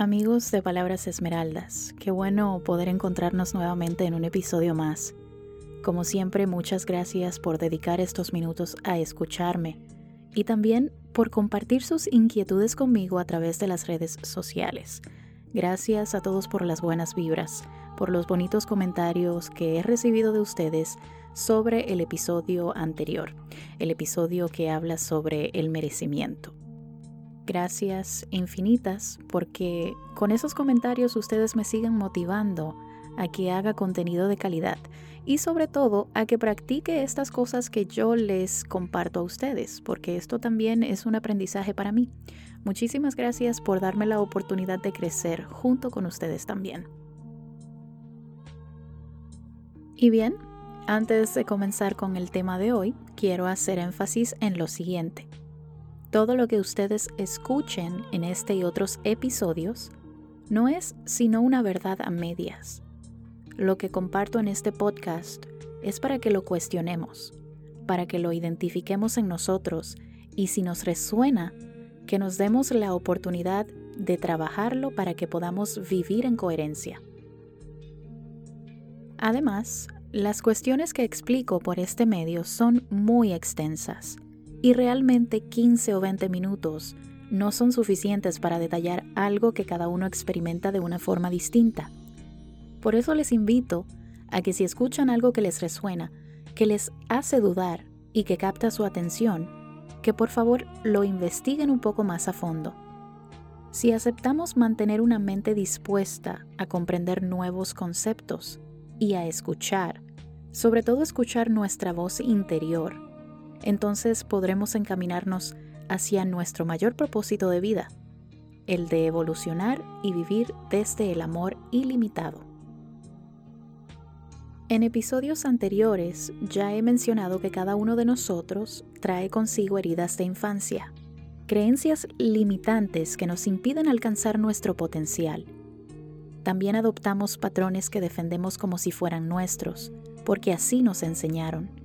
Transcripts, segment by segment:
Amigos de Palabras Esmeraldas, qué bueno poder encontrarnos nuevamente en un episodio más. Como siempre, muchas gracias por dedicar estos minutos a escucharme y también por compartir sus inquietudes conmigo a través de las redes sociales. Gracias a todos por las buenas vibras, por los bonitos comentarios que he recibido de ustedes sobre el episodio anterior, el episodio que habla sobre el merecimiento. Gracias infinitas porque con esos comentarios ustedes me siguen motivando a que haga contenido de calidad y sobre todo a que practique estas cosas que yo les comparto a ustedes, porque esto también es un aprendizaje para mí. Muchísimas gracias por darme la oportunidad de crecer junto con ustedes también. Y bien, antes de comenzar con el tema de hoy, quiero hacer énfasis en lo siguiente. Todo lo que ustedes escuchen en este y otros episodios no es sino una verdad a medias. Lo que comparto en este podcast es para que lo cuestionemos, para que lo identifiquemos en nosotros y si nos resuena, que nos demos la oportunidad de trabajarlo para que podamos vivir en coherencia. Además, las cuestiones que explico por este medio son muy extensas y realmente 15 o 20 minutos no son suficientes para detallar algo que cada uno experimenta de una forma distinta. Por eso les invito a que si escuchan algo que les resuena, que les hace dudar y que capta su atención, que por favor lo investiguen un poco más a fondo. Si aceptamos mantener una mente dispuesta a comprender nuevos conceptos y a escuchar, sobre todo escuchar nuestra voz interior, entonces podremos encaminarnos hacia nuestro mayor propósito de vida, el de evolucionar y vivir desde el amor ilimitado. En episodios anteriores ya he mencionado que cada uno de nosotros trae consigo heridas de infancia, creencias limitantes que nos impiden alcanzar nuestro potencial. También adoptamos patrones que defendemos como si fueran nuestros, porque así nos enseñaron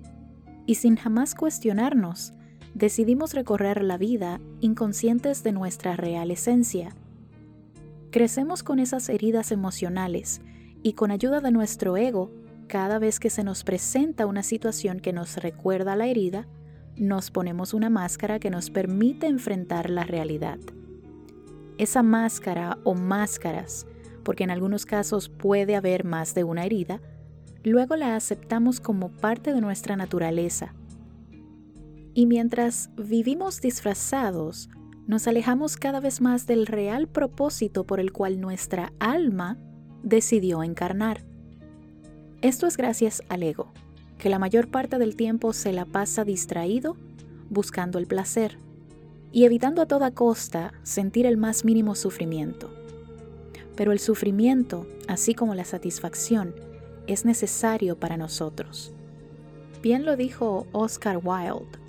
y sin jamás cuestionarnos, decidimos recorrer la vida inconscientes de nuestra real esencia. Crecemos con esas heridas emocionales y con ayuda de nuestro ego, cada vez que se nos presenta una situación que nos recuerda la herida, nos ponemos una máscara que nos permite enfrentar la realidad. Esa máscara o máscaras, porque en algunos casos puede haber más de una herida, luego la aceptamos como parte de nuestra naturaleza. Y mientras vivimos disfrazados, nos alejamos cada vez más del real propósito por el cual nuestra alma decidió encarnar. Esto es gracias al ego, que la mayor parte del tiempo se la pasa distraído buscando el placer y evitando a toda costa sentir el más mínimo sufrimiento. Pero el sufrimiento, así como la satisfacción, es necesario para nosotros. Bien lo dijo Oscar Wilde,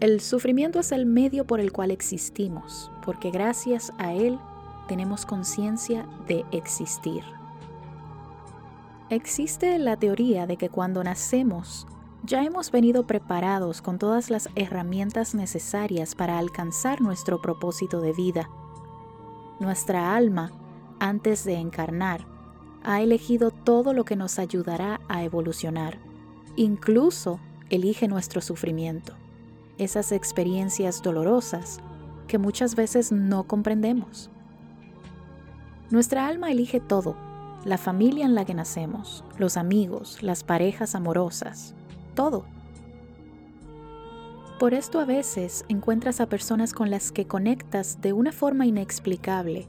el sufrimiento es el medio por el cual existimos, porque gracias a él tenemos conciencia de existir. Existe la teoría de que cuando nacemos ya hemos venido preparados con todas las herramientas necesarias para alcanzar nuestro propósito de vida. Nuestra alma, antes de encarnar, ha elegido todo lo que nos ayudará a evolucionar. Incluso elige nuestro sufrimiento, esas experiencias dolorosas que muchas veces no comprendemos. Nuestra alma elige todo, la familia en la que nacemos, los amigos, las parejas amorosas, todo. Por esto a veces encuentras a personas con las que conectas de una forma inexplicable,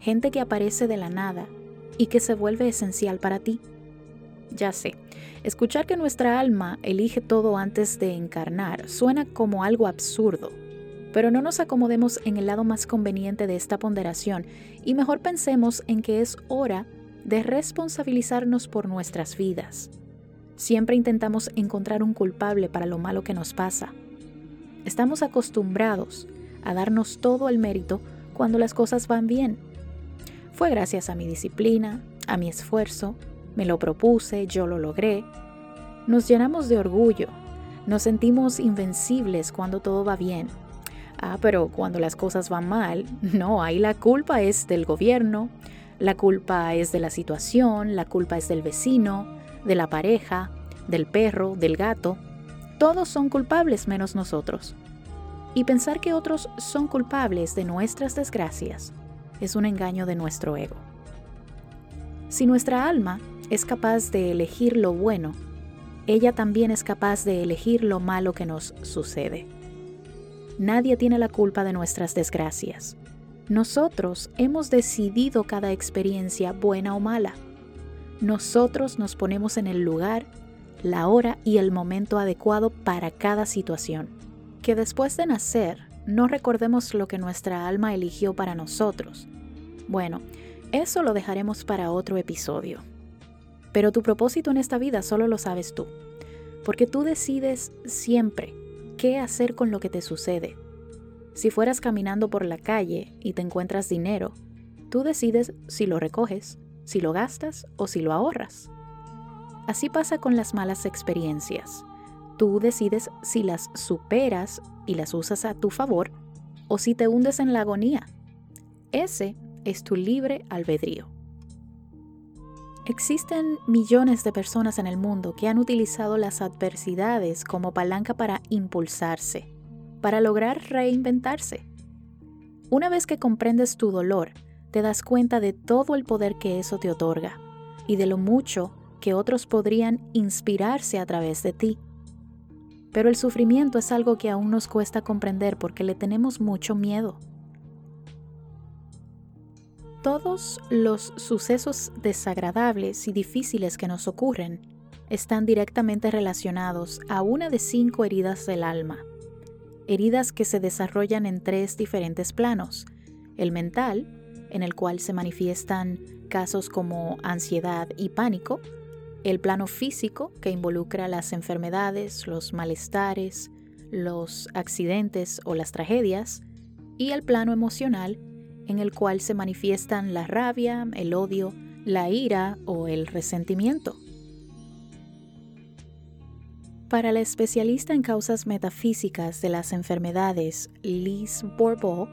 gente que aparece de la nada y que se vuelve esencial para ti. Ya sé, escuchar que nuestra alma elige todo antes de encarnar suena como algo absurdo, pero no nos acomodemos en el lado más conveniente de esta ponderación y mejor pensemos en que es hora de responsabilizarnos por nuestras vidas. Siempre intentamos encontrar un culpable para lo malo que nos pasa. Estamos acostumbrados a darnos todo el mérito cuando las cosas van bien fue gracias a mi disciplina, a mi esfuerzo, me lo propuse, yo lo logré. Nos llenamos de orgullo, nos sentimos invencibles cuando todo va bien. Ah, pero cuando las cosas van mal, no, ahí la culpa es del gobierno, la culpa es de la situación, la culpa es del vecino, de la pareja, del perro, del gato. Todos son culpables menos nosotros. Y pensar que otros son culpables de nuestras desgracias es un engaño de nuestro ego. Si nuestra alma es capaz de elegir lo bueno, ella también es capaz de elegir lo malo que nos sucede. Nadie tiene la culpa de nuestras desgracias. Nosotros hemos decidido cada experiencia buena o mala. Nosotros nos ponemos en el lugar, la hora y el momento adecuado para cada situación. Que después de nacer no recordemos lo que nuestra alma eligió para nosotros. Bueno, eso lo dejaremos para otro episodio. Pero tu propósito en esta vida solo lo sabes tú, porque tú decides siempre qué hacer con lo que te sucede si fueras caminando por la calle y te encuentras dinero, tú decides si lo recoges, si lo gastas o si lo ahorras. Así pasa con las malas experiencias. Tú decides si las superas y las usas a tu favor o si te hundes en la agonía. Ese es tu libre albedrío. Existen millones de personas en el mundo que han utilizado las adversidades como palanca para impulsarse para lograr reinventarse. Una vez que comprendes tu dolor, te das cuenta de todo el poder que eso te otorga y de lo mucho que otros podrían inspirarse a través de ti. Pero el sufrimiento es algo que aún nos cuesta comprender porque le tenemos mucho miedo. Todos los sucesos desagradables y difíciles que nos ocurren están directamente relacionados a una de cinco heridas del alma heridas que se desarrollan en tres diferentes planos. El mental, en el cual se manifiestan casos como ansiedad y pánico, el plano físico, que involucra las enfermedades, los malestares, los accidentes o las tragedias, y el plano emocional, en el cual se manifiestan la rabia, el odio, la ira o el resentimiento. Para la especialista en causas metafísicas de las enfermedades, Liz Bourbeau,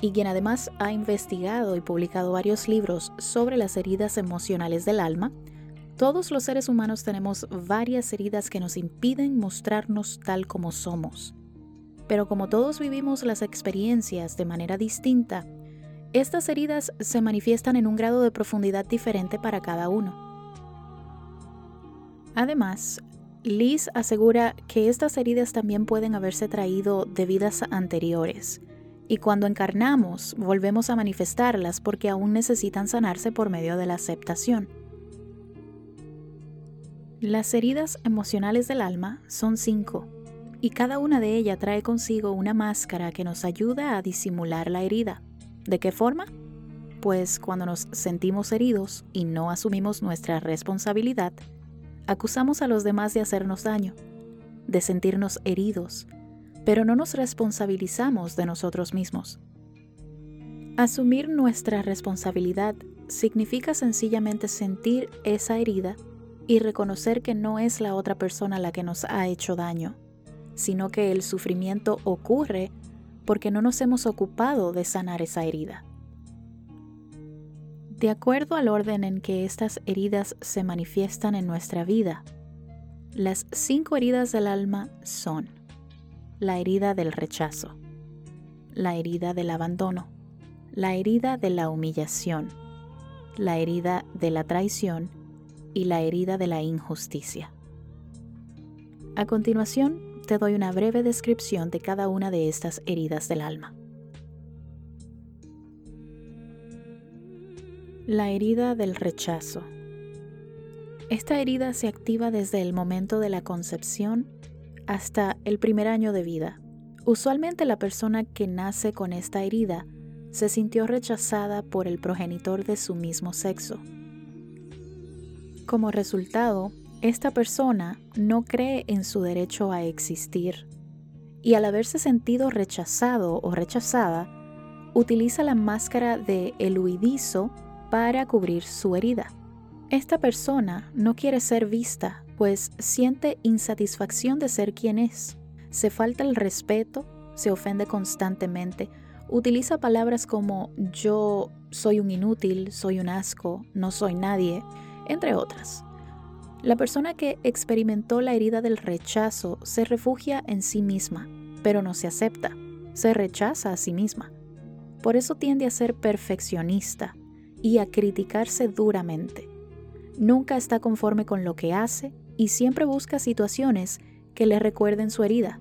y quien además ha investigado y publicado varios libros sobre las heridas emocionales del alma, todos los seres humanos tenemos varias heridas que nos impiden mostrarnos tal como somos. Pero como todos vivimos las experiencias de manera distinta, estas heridas se manifiestan en un grado de profundidad diferente para cada uno. Además, Liz asegura que estas heridas también pueden haberse traído de vidas anteriores, y cuando encarnamos volvemos a manifestarlas porque aún necesitan sanarse por medio de la aceptación. Las heridas emocionales del alma son cinco, y cada una de ellas trae consigo una máscara que nos ayuda a disimular la herida. ¿De qué forma? Pues cuando nos sentimos heridos y no asumimos nuestra responsabilidad, Acusamos a los demás de hacernos daño, de sentirnos heridos, pero no nos responsabilizamos de nosotros mismos. Asumir nuestra responsabilidad significa sencillamente sentir esa herida y reconocer que no es la otra persona la que nos ha hecho daño, sino que el sufrimiento ocurre porque no nos hemos ocupado de sanar esa herida. De acuerdo al orden en que estas heridas se manifiestan en nuestra vida, las cinco heridas del alma son la herida del rechazo, la herida del abandono, la herida de la humillación, la herida de la traición y la herida de la injusticia. A continuación, te doy una breve descripción de cada una de estas heridas del alma. La herida del rechazo. Esta herida se activa desde el momento de la concepción hasta el primer año de vida. Usualmente la persona que nace con esta herida se sintió rechazada por el progenitor de su mismo sexo. Como resultado, esta persona no cree en su derecho a existir y al haberse sentido rechazado o rechazada, utiliza la máscara de el huidizo para cubrir su herida. Esta persona no quiere ser vista, pues siente insatisfacción de ser quien es. Se falta el respeto se ofende constantemente, utiliza palabras como yo soy un inútil, soy un asco, no soy nadie, entre otras. La persona que experimentó la herida del rechazo se refugia en sí misma, pero no se acepta, se rechaza a sí misma. Por eso tiende a ser perfeccionista y a criticarse duramente. Nunca está conforme con lo que hace y siempre busca situaciones que le recuerden su herida.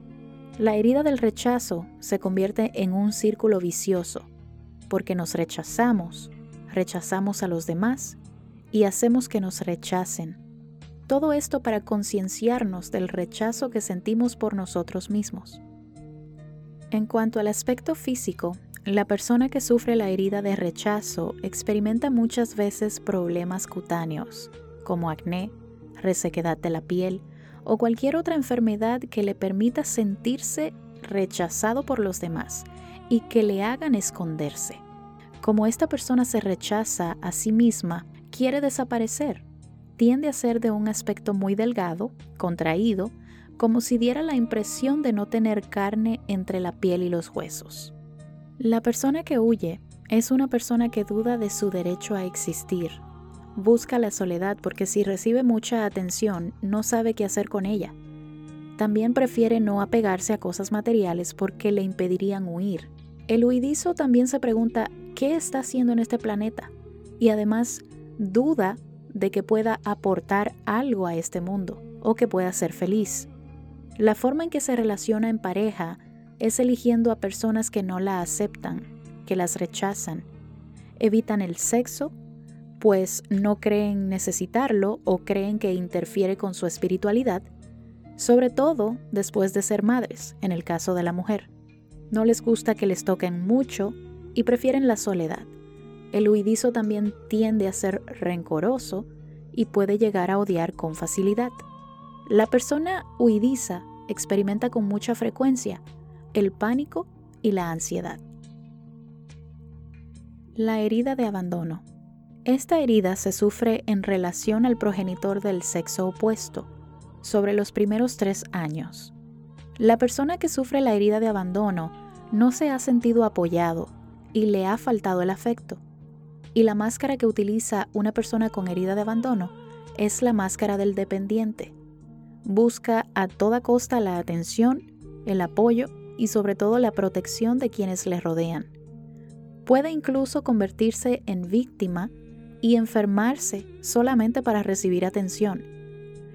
La herida del rechazo se convierte en un círculo vicioso, porque nos rechazamos, rechazamos a los demás y hacemos que nos rechacen. Todo esto para concienciarnos del rechazo que sentimos por nosotros mismos. En cuanto al aspecto físico, la persona que sufre la herida de rechazo experimenta muchas veces problemas cutáneos, como acné, resequedad de la piel o cualquier otra enfermedad que le permita sentirse rechazado por los demás y que le hagan esconderse. Como esta persona se rechaza a sí misma, quiere desaparecer. Tiende a ser de un aspecto muy delgado, contraído, como si diera la impresión de no tener carne entre la piel y los huesos. La persona que huye es una persona que duda de su derecho a existir. Busca la soledad porque si recibe mucha atención no sabe qué hacer con ella. También prefiere no apegarse a cosas materiales porque le impedirían huir. El huidizo también se pregunta qué está haciendo en este planeta y además duda de que pueda aportar algo a este mundo o que pueda ser feliz. La forma en que se relaciona en pareja es eligiendo a personas que no la aceptan, que las rechazan. Evitan el sexo, pues no creen necesitarlo o creen que interfiere con su espiritualidad, sobre todo después de ser madres, en el caso de la mujer. No les gusta que les toquen mucho y prefieren la soledad. El huidizo también tiende a ser rencoroso y puede llegar a odiar con facilidad. La persona huidiza experimenta con mucha frecuencia el pánico y la ansiedad. La herida de abandono. Esta herida se sufre en relación al progenitor del sexo opuesto, sobre los primeros tres años. La persona que sufre la herida de abandono no se ha sentido apoyado y le ha faltado el afecto. Y la máscara que utiliza una persona con herida de abandono es la máscara del dependiente, busca a toda costa la atención, el apoyo y sobre todo la protección de quienes le rodean. Puede incluso convertirse en víctima y enfermarse solamente para recibir atención.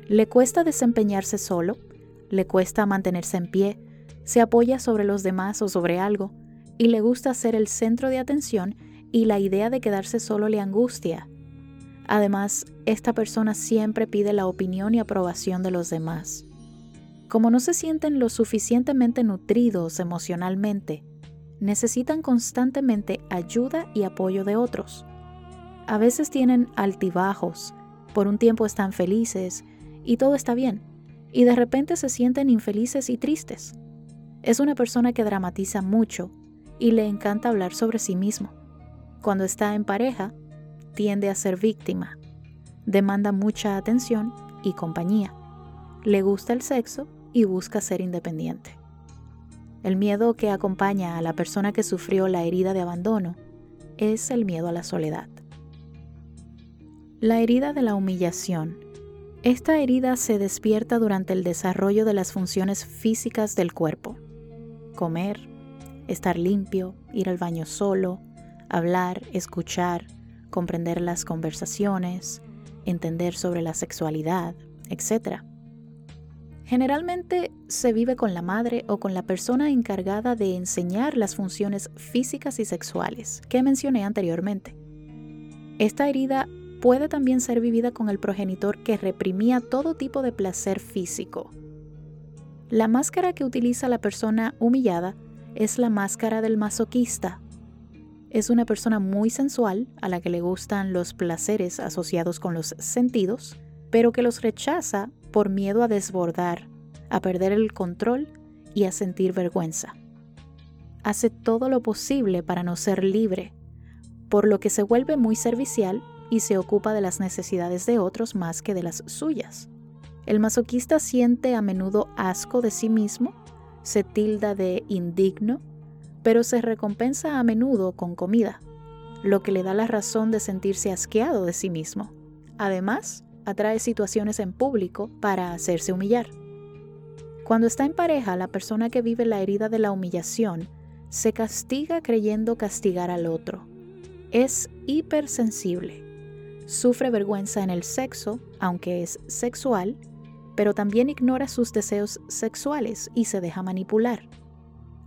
Le cuesta desempeñarse solo, le cuesta mantenerse en pie, se apoya sobre los demás o sobre algo, y le gusta ser el centro de atención y la idea de quedarse solo le angustia. Además, esta persona siempre pide la opinión y aprobación de los demás. Como no se sienten lo suficientemente nutridos emocionalmente, necesitan constantemente ayuda y apoyo de otros. A veces tienen altibajos, por un tiempo están felices y todo está bien, y de repente se sienten infelices y tristes. Es una persona que dramatiza mucho y le encanta hablar sobre sí mismo. Cuando está en pareja, tiende a ser víctima, demanda mucha atención y compañía, le gusta el sexo y busca ser independiente. El miedo que acompaña a la persona que sufrió la herida de abandono es el miedo a la soledad. La herida de la humillación. Esta herida se despierta durante el desarrollo de las funciones físicas del cuerpo. Comer, estar limpio, ir al baño solo, hablar, escuchar, comprender las conversaciones, entender sobre la sexualidad, etc. Generalmente se vive con la madre o con la persona encargada de enseñar las funciones físicas y sexuales que mencioné anteriormente. Esta herida puede también ser vivida con el progenitor que reprimía todo tipo de placer físico. La máscara que utiliza la persona humillada es la máscara del masoquista. Es una persona muy sensual a la que le gustan los placeres asociados con los sentidos, pero que los rechaza por miedo a desbordar, a perder el control y a sentir vergüenza. Hace todo lo posible para no ser libre, por lo que se vuelve muy servicial y se ocupa de las necesidades de otros más que de las suyas. El masoquista siente a menudo asco de sí mismo se tilda de indigno, pero se recompensa a menudo con comida, lo que le da la razón de sentirse asqueado de sí mismo. Además, atrae situaciones en público para hacerse humillar. Cuando está en pareja, la persona que vive la herida de la humillación se castiga creyendo castigar al otro. Es hipersensible. Sufre vergüenza en el sexo, aunque es sexual, pero también ignora sus deseos sexuales y se deja manipular.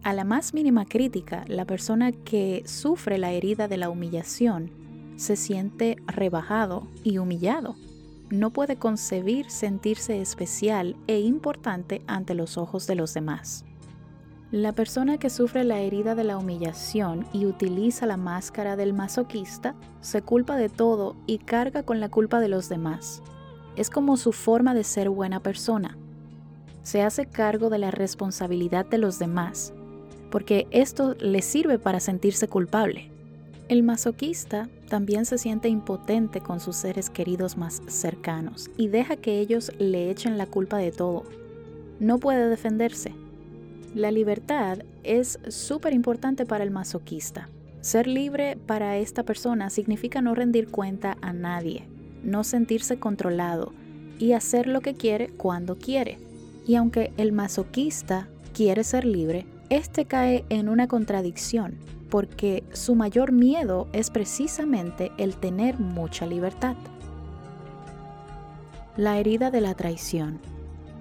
A la más mínima crítica, la persona que sufre la herida de la humillación se siente rebajado y humillado. No puede concebir sentirse especial e importante ante los ojos de los demás. La persona que sufre la herida de la humillación y utiliza la máscara del masoquista se culpa de todo y carga con la culpa de los demás. Es como su forma de ser buena persona. Se hace cargo de la responsabilidad de los demás, porque esto le sirve para sentirse culpable. El masoquista también se siente impotente con sus seres queridos más cercanos y deja que ellos le echen la culpa de todo. No puede defenderse. La libertad es súper importante para el masoquista. Ser libre para esta persona significa no rendir cuenta a nadie, no sentirse controlado y hacer lo que quiere cuando quiere. Y aunque el masoquista quiere ser libre, este cae en una contradicción porque su mayor miedo es precisamente el tener mucha libertad. La herida de la traición.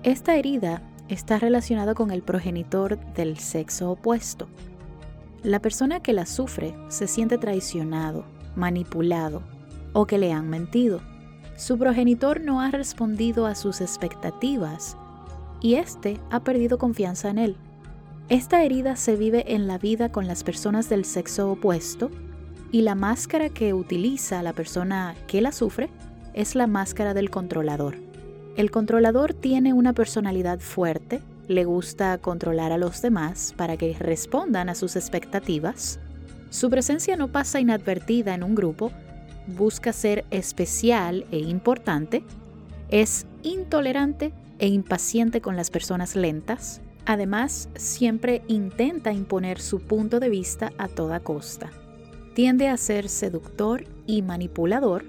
Esta herida está relacionada con el progenitor del sexo opuesto. La persona que la sufre se siente traicionado, manipulado o que le han mentido. Su progenitor no ha respondido a sus expectativas y éste ha perdido confianza en él. Esta herida se vive en la vida con las personas del sexo opuesto y la máscara que utiliza la persona que la sufre es la máscara del controlador. El controlador tiene una personalidad fuerte, le gusta controlar a los demás para que respondan a sus expectativas. Su presencia no pasa inadvertida en un grupo, busca ser especial e importante, es intolerante e impaciente con las personas lentas, Además, siempre intenta imponer su punto de vista a toda costa. Tiende a ser seductor y manipulador,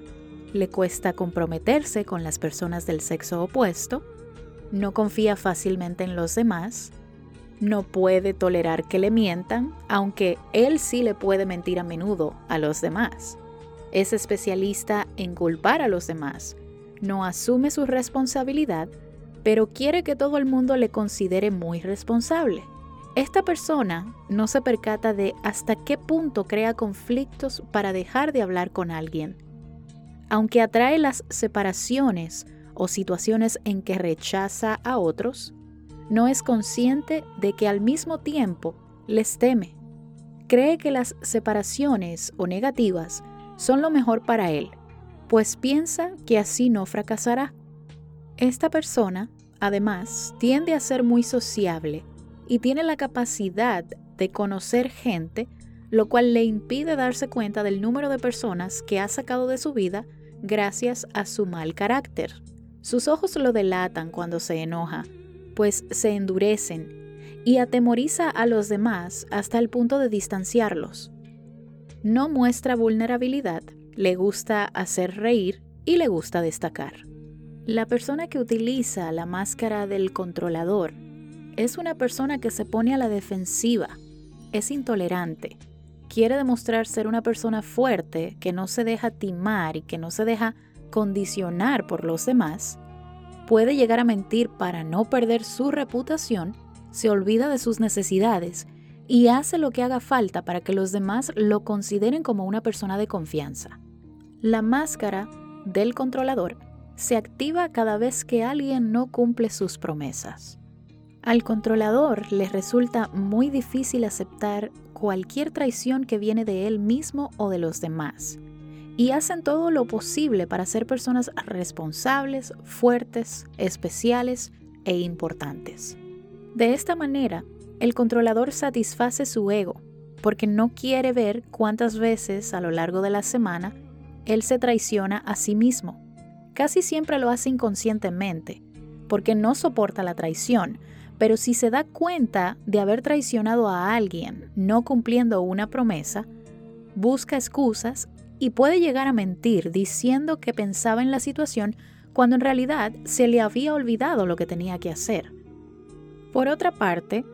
le cuesta comprometerse con las personas del sexo opuesto, no confía fácilmente en los demás, no puede tolerar que le mientan, aunque él sí le puede mentir a menudo a los demás. Es especialista en culpar a los demás, no asume su responsabilidad pero quiere que todo el mundo le considere muy responsable. Esta persona no se percata de hasta qué punto crea conflictos para dejar de hablar con alguien. Aunque atrae las separaciones o situaciones en que rechaza a otros, no es consciente de que al mismo tiempo les teme. Cree que las separaciones o negativas son lo mejor para él, pues piensa que así no fracasará. Esta persona, además, tiende a ser muy sociable y tiene la capacidad de conocer gente, lo cual le impide darse cuenta del número de personas que ha sacado de su vida gracias a su mal carácter. Sus ojos lo delatan cuando se enoja, pues se endurecen y atemoriza a los demás hasta el punto de distanciarlos. No muestra vulnerabilidad, le gusta hacer reír y le gusta destacar. La persona que utiliza la máscara del controlador es una persona que se pone a la defensiva, es intolerante, quiere demostrar ser una persona fuerte que no se deja timar y que no se deja condicionar por los demás, puede llegar a mentir para no perder su reputación, se olvida de sus necesidades y hace lo que haga falta para que los demás lo consideren como una persona de confianza. La máscara del controlador se activa cada vez que alguien no cumple sus promesas. Al controlador le resulta muy difícil aceptar cualquier traición que viene de él mismo o de los demás, y hacen todo lo posible para ser personas responsables, fuertes, especiales e importantes. De esta manera, el controlador satisface su ego, porque no quiere ver cuántas veces a lo largo de la semana él se traiciona a sí mismo casi siempre lo hace inconscientemente, porque no soporta la traición, pero si se da cuenta de haber traicionado a alguien no cumpliendo una promesa, busca excusas y puede llegar a mentir diciendo que pensaba en la situación cuando en realidad se le había olvidado lo que tenía que hacer. Por otra parte,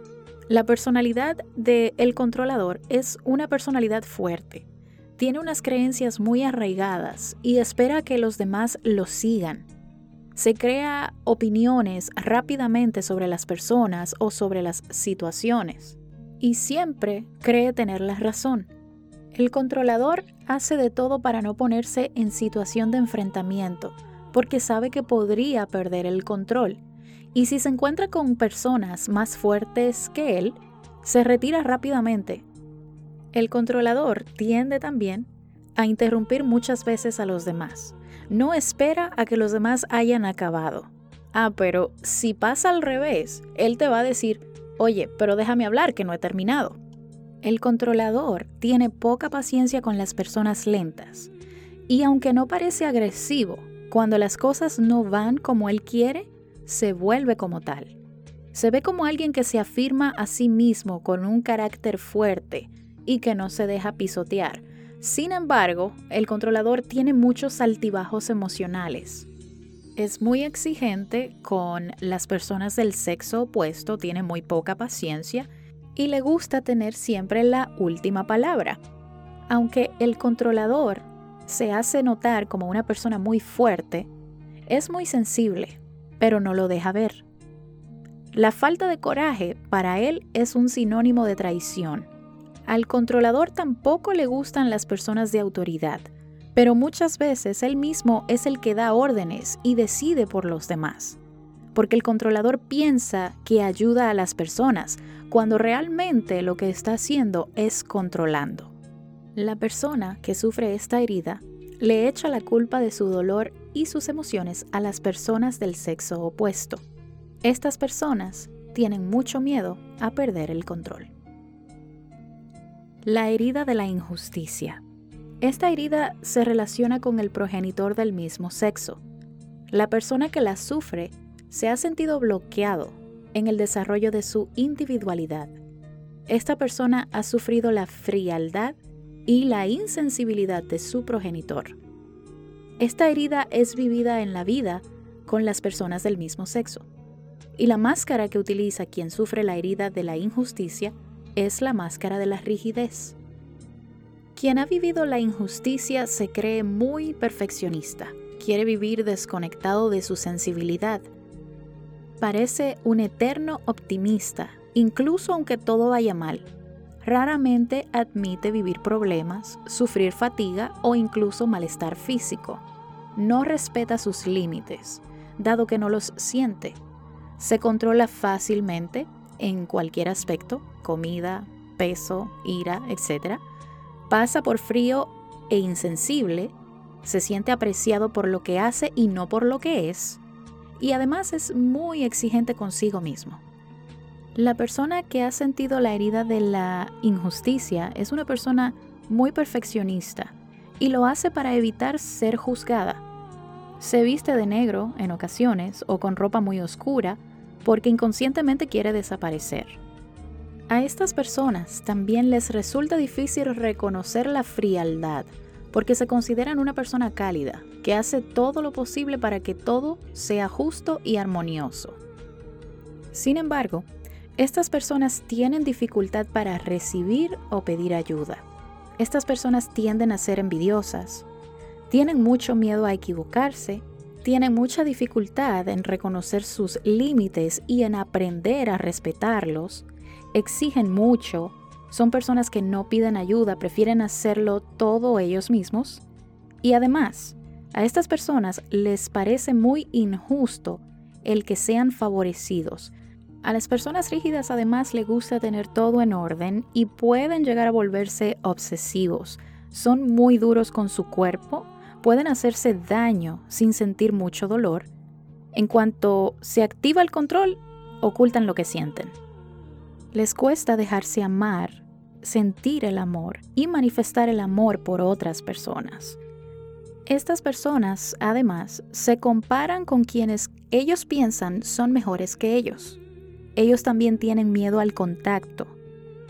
la personalidad del el controlador es una personalidad fuerte. Tiene unas creencias muy arraigadas y espera que los demás lo sigan. Se crea opiniones rápidamente sobre las personas o sobre las situaciones y siempre cree tener la razón. El controlador hace de todo para no ponerse en situación de enfrentamiento, porque sabe que podría perder el control. Y si se encuentra con personas más fuertes que él, se retira rápidamente. El controlador tiende también a interrumpir muchas veces a los demás. No espera a que los demás hayan acabado. Ah, pero si pasa al revés, él te va a decir, oye, pero déjame hablar que no he terminado. El controlador tiene poca paciencia con las personas lentas y aunque no parece agresivo, cuando las cosas no van como él quiere, se vuelve como tal. Se ve como alguien que se afirma a sí mismo con un carácter fuerte y que no se deja pisotear. Sin embargo, el controlador tiene muchos altibajos emocionales. Es muy exigente con las personas del sexo opuesto, tiene muy poca paciencia y le gusta tener siempre la última palabra. Aunque el controlador se hace notar como una persona muy fuerte, es muy sensible, pero no lo deja ver. La falta de coraje para él es un sinónimo de traición. Al controlador tampoco le gustan las personas de autoridad, pero muchas veces él mismo es el que da órdenes y decide por los demás porque el controlador piensa que ayuda a las personas, cuando realmente lo que está haciendo es controlando. La persona que sufre esta herida le echa la culpa de su dolor y sus emociones a las personas del sexo opuesto. Estas personas tienen mucho miedo a perder el control. La herida de la injusticia. Esta herida se relaciona con el progenitor del mismo sexo. La persona que la sufre se ha sentido bloqueado en el desarrollo de su individualidad. Esta persona ha sufrido la frialdad y la insensibilidad de su progenitor. Esta herida es vivida en la vida con las personas del mismo sexo. Y la máscara que utiliza quien sufre la herida de la injusticia es la máscara de la rigidez. Quien ha vivido la injusticia se cree muy perfeccionista, quiere vivir desconectado de su sensibilidad Parece un eterno optimista, incluso aunque todo vaya mal. Raramente admite vivir problemas, sufrir fatiga o incluso malestar físico. No respeta sus límites, dado que no los siente. Se controla fácilmente en cualquier aspecto, comida, peso, ira, etc. Pasa por frío e insensible, se siente apreciado por lo que hace y no por lo que es y además es muy exigente consigo mismo. La persona que ha sentido la herida de la injusticia es una persona muy perfeccionista y lo hace para evitar ser juzgada. Se viste de negro en ocasiones o con ropa muy oscura porque inconscientemente quiere desaparecer. A estas personas también les resulta difícil reconocer la frialdad porque se consideran una persona cálida, que hace todo lo posible para que todo sea justo y armonioso. Sin embargo, estas personas tienen dificultad para recibir o pedir ayuda. Estas personas tienden a ser envidiosas, tienen mucho miedo a equivocarse, tienen mucha dificultad en reconocer sus límites y en aprender a respetarlos, exigen mucho, son personas que no piden ayuda, prefieren hacerlo todo ellos mismos. Y además, a estas personas les parece muy injusto el que sean favorecidos. A las personas rígidas además les gusta tener todo en orden y pueden llegar a volverse obsesivos. Son muy duros con su cuerpo, pueden hacerse daño sin sentir mucho dolor. En cuanto se activa el control, ocultan lo que sienten. Les cuesta dejarse amar, sentir el amor y manifestar el amor por otras personas. Estas personas, además, se comparan con quienes ellos piensan son mejores que ellos. Ellos también tienen miedo al contacto.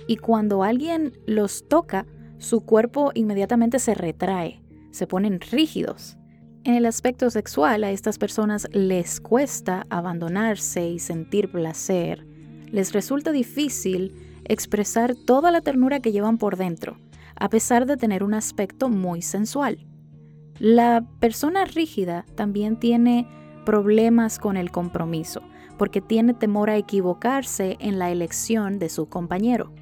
Y cuando alguien los toca, su cuerpo inmediatamente se retrae, se ponen rígidos. En el aspecto sexual a estas personas les cuesta abandonarse y sentir placer. Les resulta difícil expresar toda la ternura que llevan por dentro, a pesar de tener un aspecto muy sensual. La persona rígida también tiene problemas con el compromiso, porque tiene temor a equivocarse en la elección de su compañero.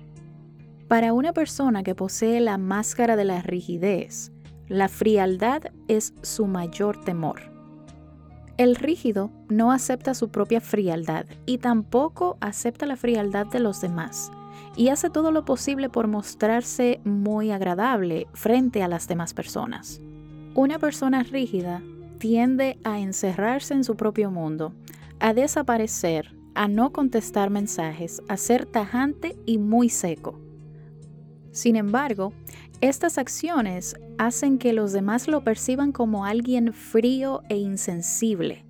Para una persona que posee la máscara de la rigidez, la frialdad es su mayor temor. El rígido no acepta su propia frialdad y tampoco acepta la frialdad de los demás y hace todo lo posible por mostrarse muy agradable frente a las demás personas. Una persona rígida tiende a encerrarse en su propio mundo, a desaparecer, a no contestar mensajes, a ser tajante y muy seco. Sin embargo, estas acciones hacen que los demás lo perciban como alguien frío e insensible,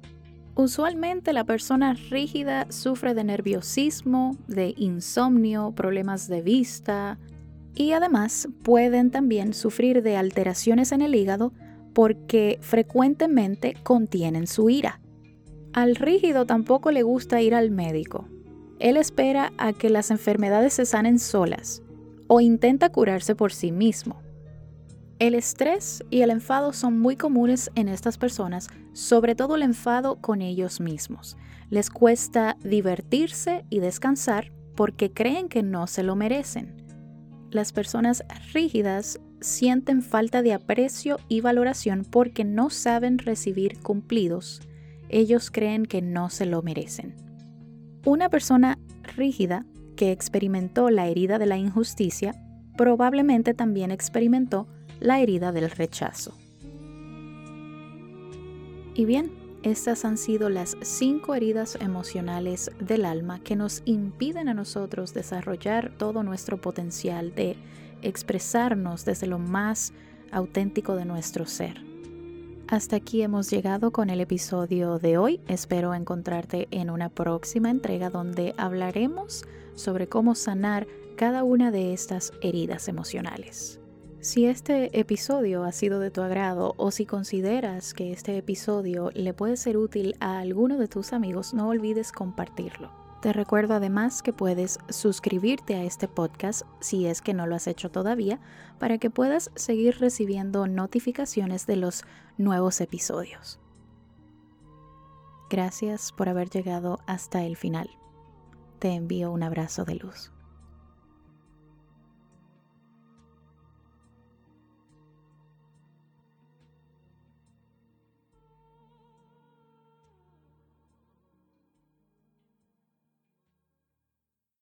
Usualmente la persona rígida sufre de nerviosismo, de insomnio, problemas de vista y además pueden también sufrir de alteraciones en el hígado porque frecuentemente contienen su ira. Al rígido tampoco le gusta ir al médico. Él espera a que las enfermedades se sanen solas o intenta curarse por sí mismo. El estrés y el enfado son muy comunes en estas personas, sobre todo el enfado con ellos mismos. Les cuesta divertirse y descansar porque creen que no se lo merecen. Las personas rígidas sienten falta de aprecio y valoración porque no saben recibir cumplidos. Ellos creen que no se lo merecen. Una persona rígida que experimentó la herida de la injusticia probablemente también experimentó la herida del rechazo. Y bien, estas han sido las cinco heridas emocionales del alma que nos impiden a nosotros desarrollar todo nuestro potencial de expresarnos desde lo más auténtico de nuestro ser. Hasta aquí hemos llegado con el episodio de hoy. Espero encontrarte en una próxima entrega donde hablaremos sobre cómo sanar cada una de estas heridas emocionales. Si este episodio ha sido de tu agrado o si consideras que este episodio le puede ser útil a alguno de tus amigos, no olvides compartirlo. Te recuerdo además que puedes suscribirte a este podcast si es que no lo has hecho todavía para que puedas seguir recibiendo notificaciones de los nuevos episodios. Gracias por haber llegado hasta el final. Te envío un abrazo de luz.